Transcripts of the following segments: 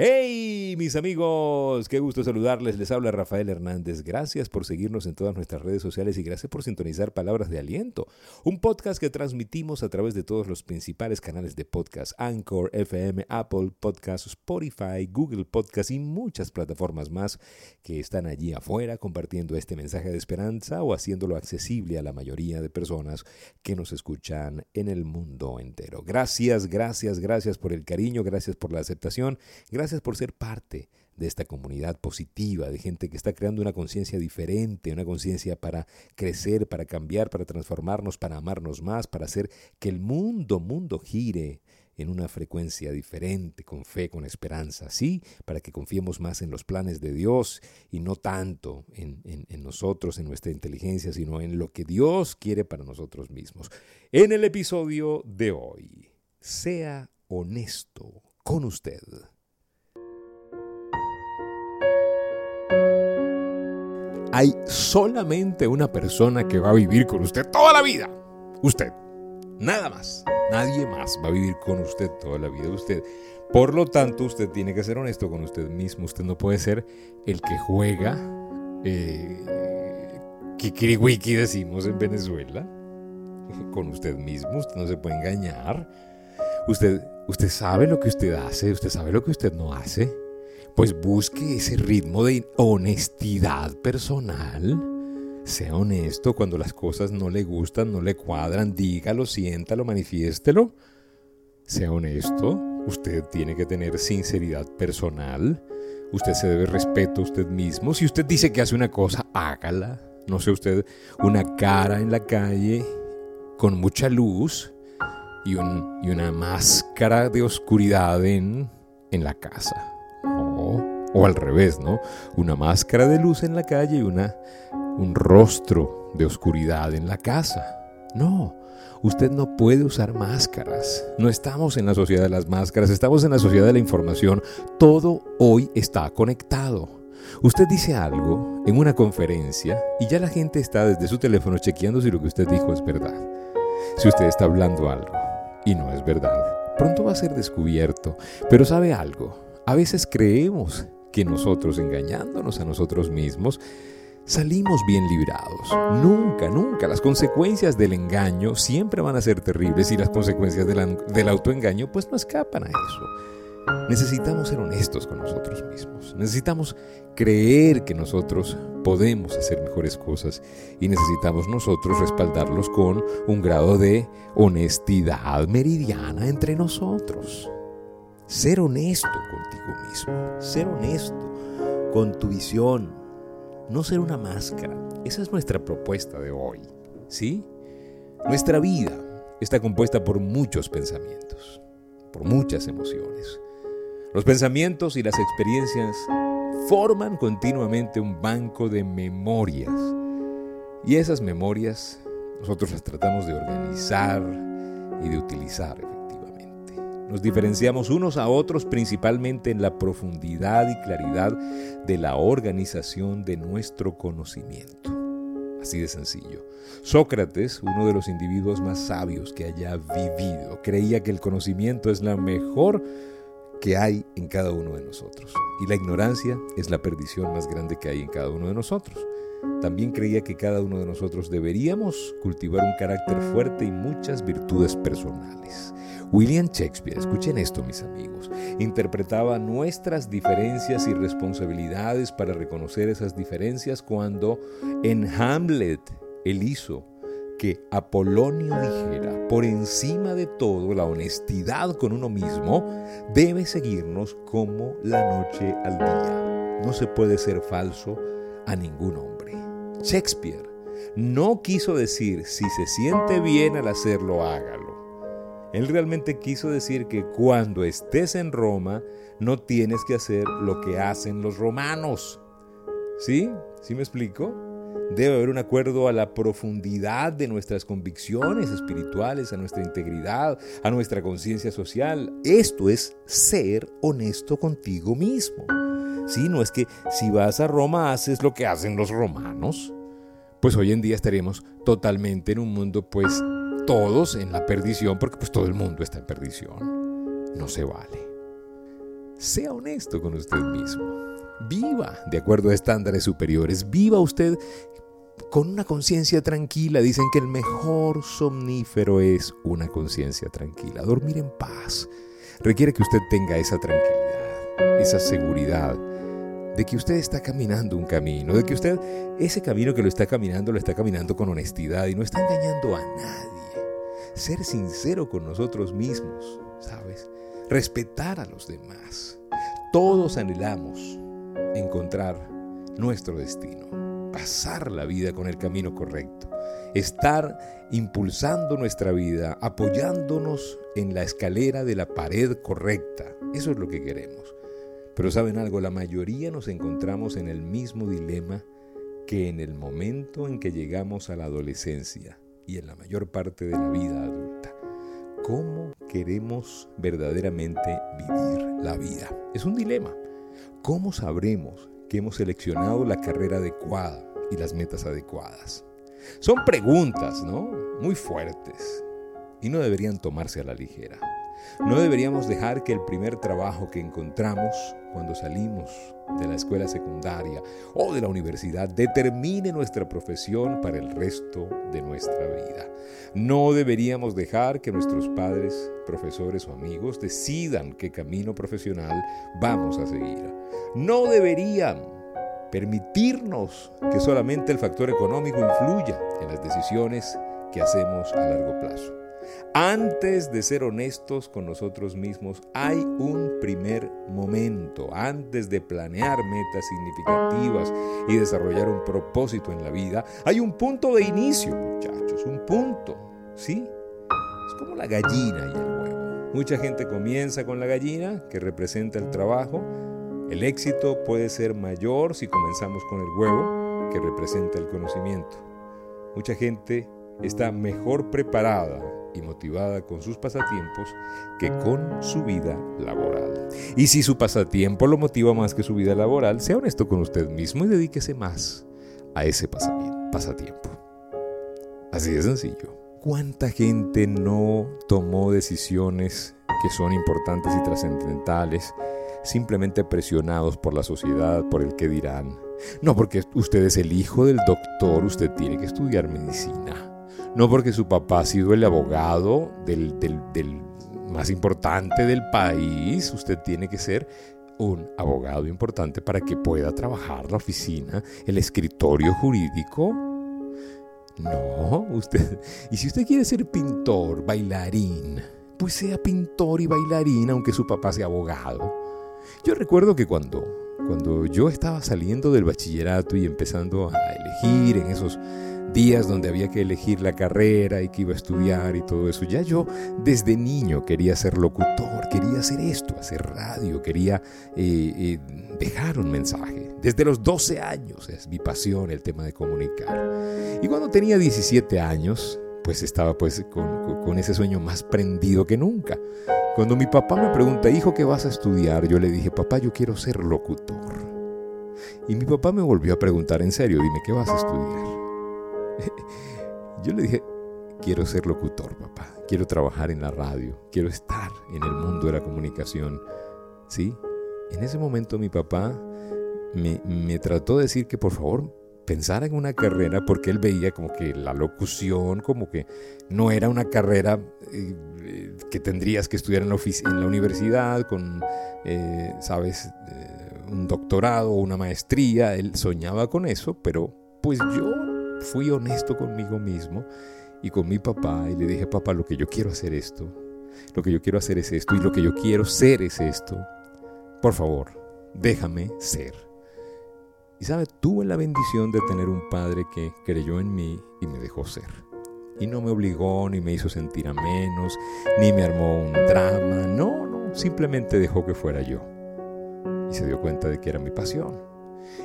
Hey, mis amigos, qué gusto saludarles. Les habla Rafael Hernández. Gracias por seguirnos en todas nuestras redes sociales y gracias por sintonizar Palabras de Aliento, un podcast que transmitimos a través de todos los principales canales de podcast: Anchor, FM, Apple Podcast, Spotify, Google Podcast y muchas plataformas más que están allí afuera compartiendo este mensaje de esperanza o haciéndolo accesible a la mayoría de personas que nos escuchan en el mundo entero. Gracias, gracias, gracias por el cariño, gracias por la aceptación. Gracias Gracias por ser parte de esta comunidad positiva, de gente que está creando una conciencia diferente, una conciencia para crecer, para cambiar, para transformarnos, para amarnos más, para hacer que el mundo, mundo gire en una frecuencia diferente, con fe, con esperanza, ¿sí? Para que confiemos más en los planes de Dios y no tanto en, en, nosotros, en nuestra inteligencia, sino en lo que Dios quiere para nosotros mismos. En el episodio de hoy, sea honesto con usted. Hay solamente una persona que va a vivir con usted toda la vida. Usted. Nada más. Nadie más va a vivir con usted toda la vida. Usted. Por lo tanto, usted tiene que ser honesto con usted mismo. Usted no puede ser el que juega. Eh, Kikiriwiki decimos en Venezuela. Con usted mismo. Usted no se puede engañar. Usted, usted sabe lo que usted hace. Usted sabe lo que usted no hace pues busque ese ritmo de honestidad personal. Sea honesto cuando las cosas no le gustan, no le cuadran, dígalo, siéntalo, manifiéstelo. Sea honesto, usted tiene que tener sinceridad personal. Usted se debe respeto a usted mismo. Si usted dice que hace una cosa, hágala. No sea usted una cara en la calle con mucha luz y, y una máscara de oscuridad en, en la casa. O al revés, ¿no? Una máscara de luz en la calle y una, un rostro de oscuridad en la casa. No, usted no puede usar máscaras. No estamos en la sociedad de las máscaras, estamos en la sociedad de la información. Todo hoy está conectado. Usted dice algo en una conferencia y ya la gente está desde su teléfono chequeando si lo que usted dijo es verdad. Si usted está hablando algo y no es verdad, pronto va a ser descubierto. Pero sabe algo, a veces creemos que nosotros, engañándonos a nosotros mismos, salimos bien librados. Nunca, nunca. Las consecuencias del engaño siempre van a ser terribles y las consecuencias del, autoengaño pues no escapan a eso. Necesitamos ser honestos con nosotros mismos. Necesitamos creer que nosotros podemos hacer mejores cosas y necesitamos nosotros respaldarlos con un grado de honestidad meridiana entre nosotros. Ser honesto contigo mismo, ser honesto con tu visión, no ser una máscara. Esa es nuestra propuesta de hoy, ¿sí? Nuestra vida está compuesta por muchos pensamientos, por muchas emociones. Los pensamientos y las experiencias forman continuamente un banco de memorias. Y esas memorias nosotros las tratamos de organizar y de utilizar nos diferenciamos unos a otros principalmente en la profundidad y claridad de la organización de nuestro conocimiento. Así de sencillo. Sócrates, uno de los individuos más sabios que haya vivido, creía que el conocimiento es la mejor que hay en cada uno de nosotros. Y la ignorancia es la perdición más grande que hay en cada uno de nosotros. También creía que cada uno de nosotros deberíamos cultivar un carácter fuerte y muchas virtudes personales. William Shakespeare, escuchen esto mis amigos, interpretaba nuestras diferencias y responsabilidades para reconocer esas diferencias cuando en Hamlet él hizo que Apolonio dijera, por encima de todo, la honestidad con uno mismo debe seguirnos como la noche al día. No se puede ser falso a ningún hombre. Shakespeare no quiso decir, si se siente bien al hacerlo, hágalo. Él realmente quiso decir que cuando estés en Roma no tienes que hacer lo que hacen los romanos. ¿Sí? ¿Sí me explico? Debe haber un acuerdo a la profundidad de nuestras convicciones espirituales, a nuestra integridad, a nuestra conciencia social. Esto es ser honesto contigo mismo. Sí, no es que si vas a Roma haces lo que hacen los romanos. Pues hoy en día estaremos totalmente en un mundo pues todos en la perdición, porque pues todo el mundo está en perdición. No se vale. sea honesto con usted mismo. Viva de acuerdo a estándares superiores. Viva usted con una conciencia tranquila. Dicen que el mejor somnífero es una conciencia tranquila. Dormir en paz requiere que usted tenga esa tranquilidad, esa seguridad de que usted está caminando un camino, de que usted ese camino que lo está caminando lo está caminando con honestidad y no está engañando a nadie. Ser sincero con nosotros mismos, ¿sabes? Respetar a los demás. Todos anhelamos encontrar nuestro destino, pasar la vida con el camino correcto, estar impulsando nuestra vida, apoyándonos en la escalera de la pared correcta. Eso es lo que queremos. Pero saben algo, la mayoría nos encontramos en el mismo dilema que en el momento en que llegamos a la adolescencia y en la mayor parte de la vida adulta. ¿Cómo queremos verdaderamente vivir la vida? Es un dilema. ¿Cómo sabremos que hemos seleccionado la carrera adecuada y las metas adecuadas? Son preguntas, ¿no? Muy fuertes y no deberían tomarse a la ligera. No deberíamos dejar que el primer trabajo que encontramos cuando salimos de la escuela secundaria o de la universidad determine nuestra profesión para el resto de nuestra vida. No deberíamos dejar que nuestros padres, profesores o amigos decidan qué camino profesional vamos a seguir. No deberían permitirnos que solamente el factor económico influya en las decisiones que hacemos a largo plazo. Antes de ser honestos con nosotros mismos, hay un primer momento. Antes de planear metas significativas y desarrollar un propósito en la vida, hay un punto de inicio, muchachos, un punto. ¿Sí? Es como la gallina y el huevo. Mucha gente comienza con la gallina, que representa el trabajo. El éxito puede ser mayor si comenzamos con el huevo, que representa el conocimiento. Mucha gente está mejor preparada y motivada con sus pasatiempos que con su vida laboral. Y si su pasatiempo lo motiva más que su vida laboral, sea honesto con usted mismo y dedíquese más a ese pasatiempo. Así de sencillo. ¿Cuánta gente no tomó decisiones que son importantes y trascendentales simplemente presionados por la sociedad, por el que dirán? No, porque usted es el hijo del doctor, usted tiene que estudiar medicina no porque su papá ha sido el abogado del, más importante del país, usted tiene que ser un abogado importante para que pueda trabajar la oficina, el escritorio jurídico. No, usted. Y si usted quiere ser pintor, bailarín, pues sea pintor y bailarín, aunque su papá sea abogado. Yo recuerdo que cuando, cuando yo estaba saliendo del bachillerato y empezando a elegir en esos días donde había que elegir la carrera y que iba a estudiar y todo eso. Ya yo desde niño quería ser locutor, quería hacer esto, hacer radio, quería eh, eh, dejar un mensaje. Desde los 12 años es mi pasión el tema de comunicar. Y cuando tenía 17 años, pues estaba pues con, con ese sueño más prendido que nunca. Cuando mi papá me pregunta, hijo, ¿qué vas a estudiar? Yo le dije, papá, yo quiero ser locutor. Y mi papá me volvió a preguntar en serio, dime, ¿qué vas a estudiar? Yo le dije, quiero ser locutor, papá. Quiero trabajar en la radio. Quiero estar en el mundo de la comunicación. ¿Sí? En ese momento mi papá me, trató de decir que por favor pensara en una carrera porque él veía como que la locución como que no era una carrera eh, que tendrías que estudiar en la, en la universidad con, eh, sabes, eh, un doctorado o una maestría. Él soñaba con eso, pero pues yo fui honesto conmigo mismo y con mi papá y le dije, papá, lo que yo quiero hacer esto, lo que yo quiero hacer es esto y lo que yo quiero ser es esto. Por favor, déjame ser. Y sabe, tuve la bendición de tener un padre que creyó en mí y me dejó ser. Y no me obligó, ni me hizo sentir a menos, ni me armó un drama. No, no, simplemente dejó que fuera yo. Y se dio cuenta de que era mi pasión.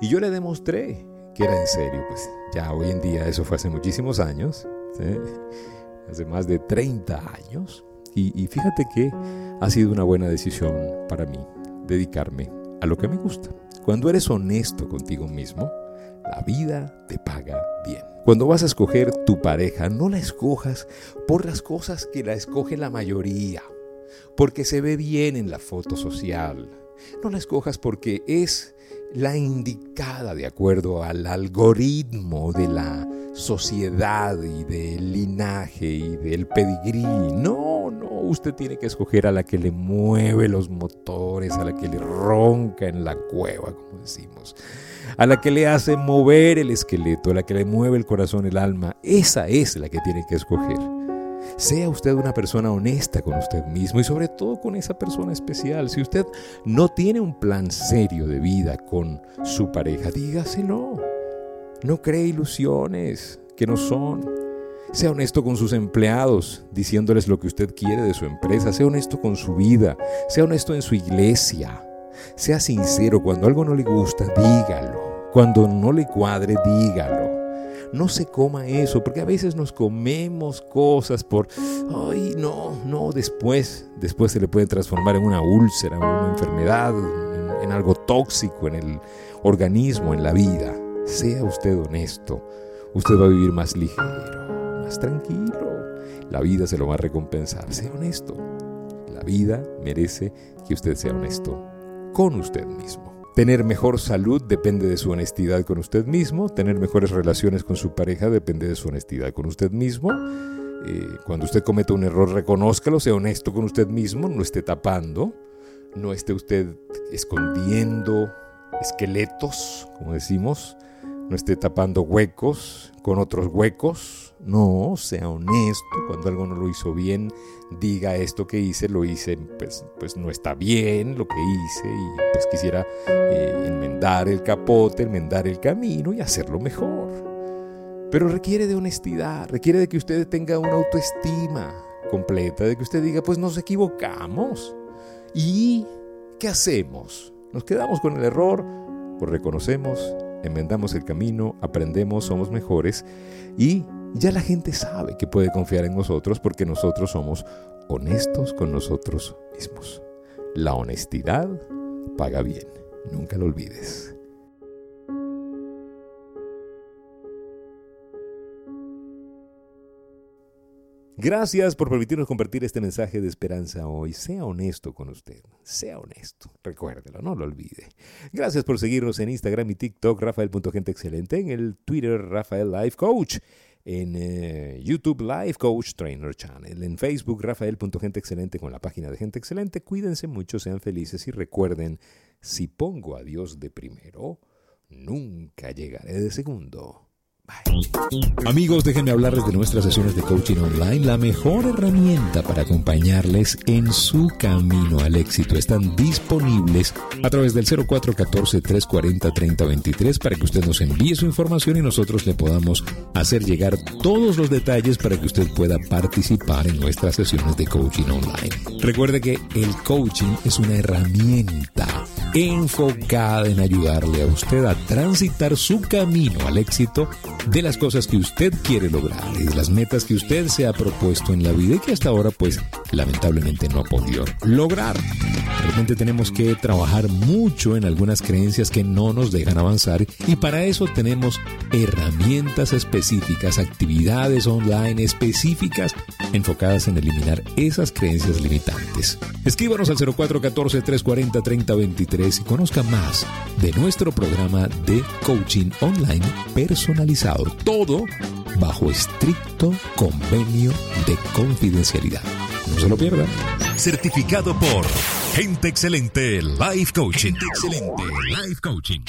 Y yo le demostré era en serio, pues ya hoy en día, eso fue hace muchísimos años, hace más de 30 años, y, y fíjate que ha sido una buena decisión para mí dedicarme a lo que me gusta. Cuando eres honesto contigo mismo, la vida te paga bien. Cuando vas a escoger tu pareja, no la escojas por las cosas que la escoge la mayoría, porque se ve bien en la foto social, No la escojas porque es la indicada de acuerdo al algoritmo de la sociedad y del linaje y del pedigrí. No, no, usted tiene que escoger a la que le mueve los motores, a la que le ronca en la cueva, como decimos, a la que le hace mover el esqueleto, a la que le mueve el corazón, el alma. Esa es la que tiene que escoger. Sea usted una persona honesta con usted mismo y sobre todo con esa persona especial. Si usted no tiene un plan serio de vida con su pareja, dígaselo. No cree ilusiones que no son. Sea honesto con sus empleados, diciéndoles lo que usted quiere de su empresa. Sea honesto con su vida. Sea honesto en su iglesia. Sea sincero. Cuando algo no le gusta, dígalo. Cuando no le cuadre, dígalo. No se coma eso, porque a veces nos comemos cosas por, ay, no, no, después, después se le puede transformar en una úlcera, en una enfermedad, en, en algo tóxico en el organismo, en la vida. Sea usted honesto, usted va a vivir más ligero, más tranquilo. La vida se lo va a recompensar. Sea honesto. La vida merece que usted sea honesto con usted mismo. Tener mejor salud depende de su honestidad con usted mismo. Tener mejores relaciones con su pareja depende de su honestidad con usted mismo. Eh, cuando usted cometa un error, reconózcalo, sea honesto con usted mismo, no esté tapando, no esté usted escondiendo esqueletos, como decimos, no esté tapando huecos con otros huecos. No, sea honesto. Cuando algo no lo hizo bien, diga esto que hice, lo hice, pues, pues no está bien lo que hice y pues quisiera eh, enmendar el capote, enmendar el camino y hacerlo mejor. Pero requiere de honestidad, requiere de que usted tenga una autoestima completa, de que usted diga, pues nos equivocamos. ¿Y qué hacemos? ¿Nos quedamos con el error? Pues reconocemos, enmendamos el camino, aprendemos, somos mejores y ya la gente sabe que puede confiar en nosotros porque nosotros somos honestos con nosotros mismos. La honestidad paga bien, nunca lo olvides. Gracias por permitirnos compartir este mensaje de esperanza hoy. Sea honesto con usted. Sea honesto. Recuérdelo, no lo olvide. Gracias por seguirnos en Instagram y TikTok, Rafael.genteexcelente, en el Twitter, Rafael Life Coach, en eh, YouTube Life Coach Trainer Channel, en Facebook, Rafael.genteexcelente con la página de Gente Excelente. Cuídense mucho, sean felices y recuerden, si pongo a Dios de primero, nunca llegaré de segundo. Amigos, déjenme hablarles de nuestras sesiones de coaching online, la mejor herramienta para acompañarles en su camino al éxito. Están disponibles a través del 0414-340-3023 para que usted nos envíe su información y nosotros le podamos hacer llegar todos los detalles para que usted pueda participar en nuestras sesiones de coaching online. Recuerde que el coaching es una herramienta enfocada en ayudarle a usted a transitar su camino al éxito de las cosas que usted quiere lograr y de las metas que usted se ha propuesto en la vida y que hasta ahora pues lamentablemente no ha podido lograr. Realmente tenemos que trabajar mucho en algunas creencias que no nos dejan avanzar y para eso tenemos herramientas específicas, actividades online específicas enfocadas en eliminar esas creencias limitantes. Escríbanos al 0414-340-3023 y conozca más de nuestro programa de coaching online personalizado. Todo bajo estricto convenio de confidencialidad. No se lo pierda. Certificado por Gente Excelente Life Coaching. Gente Excelente Life Coaching.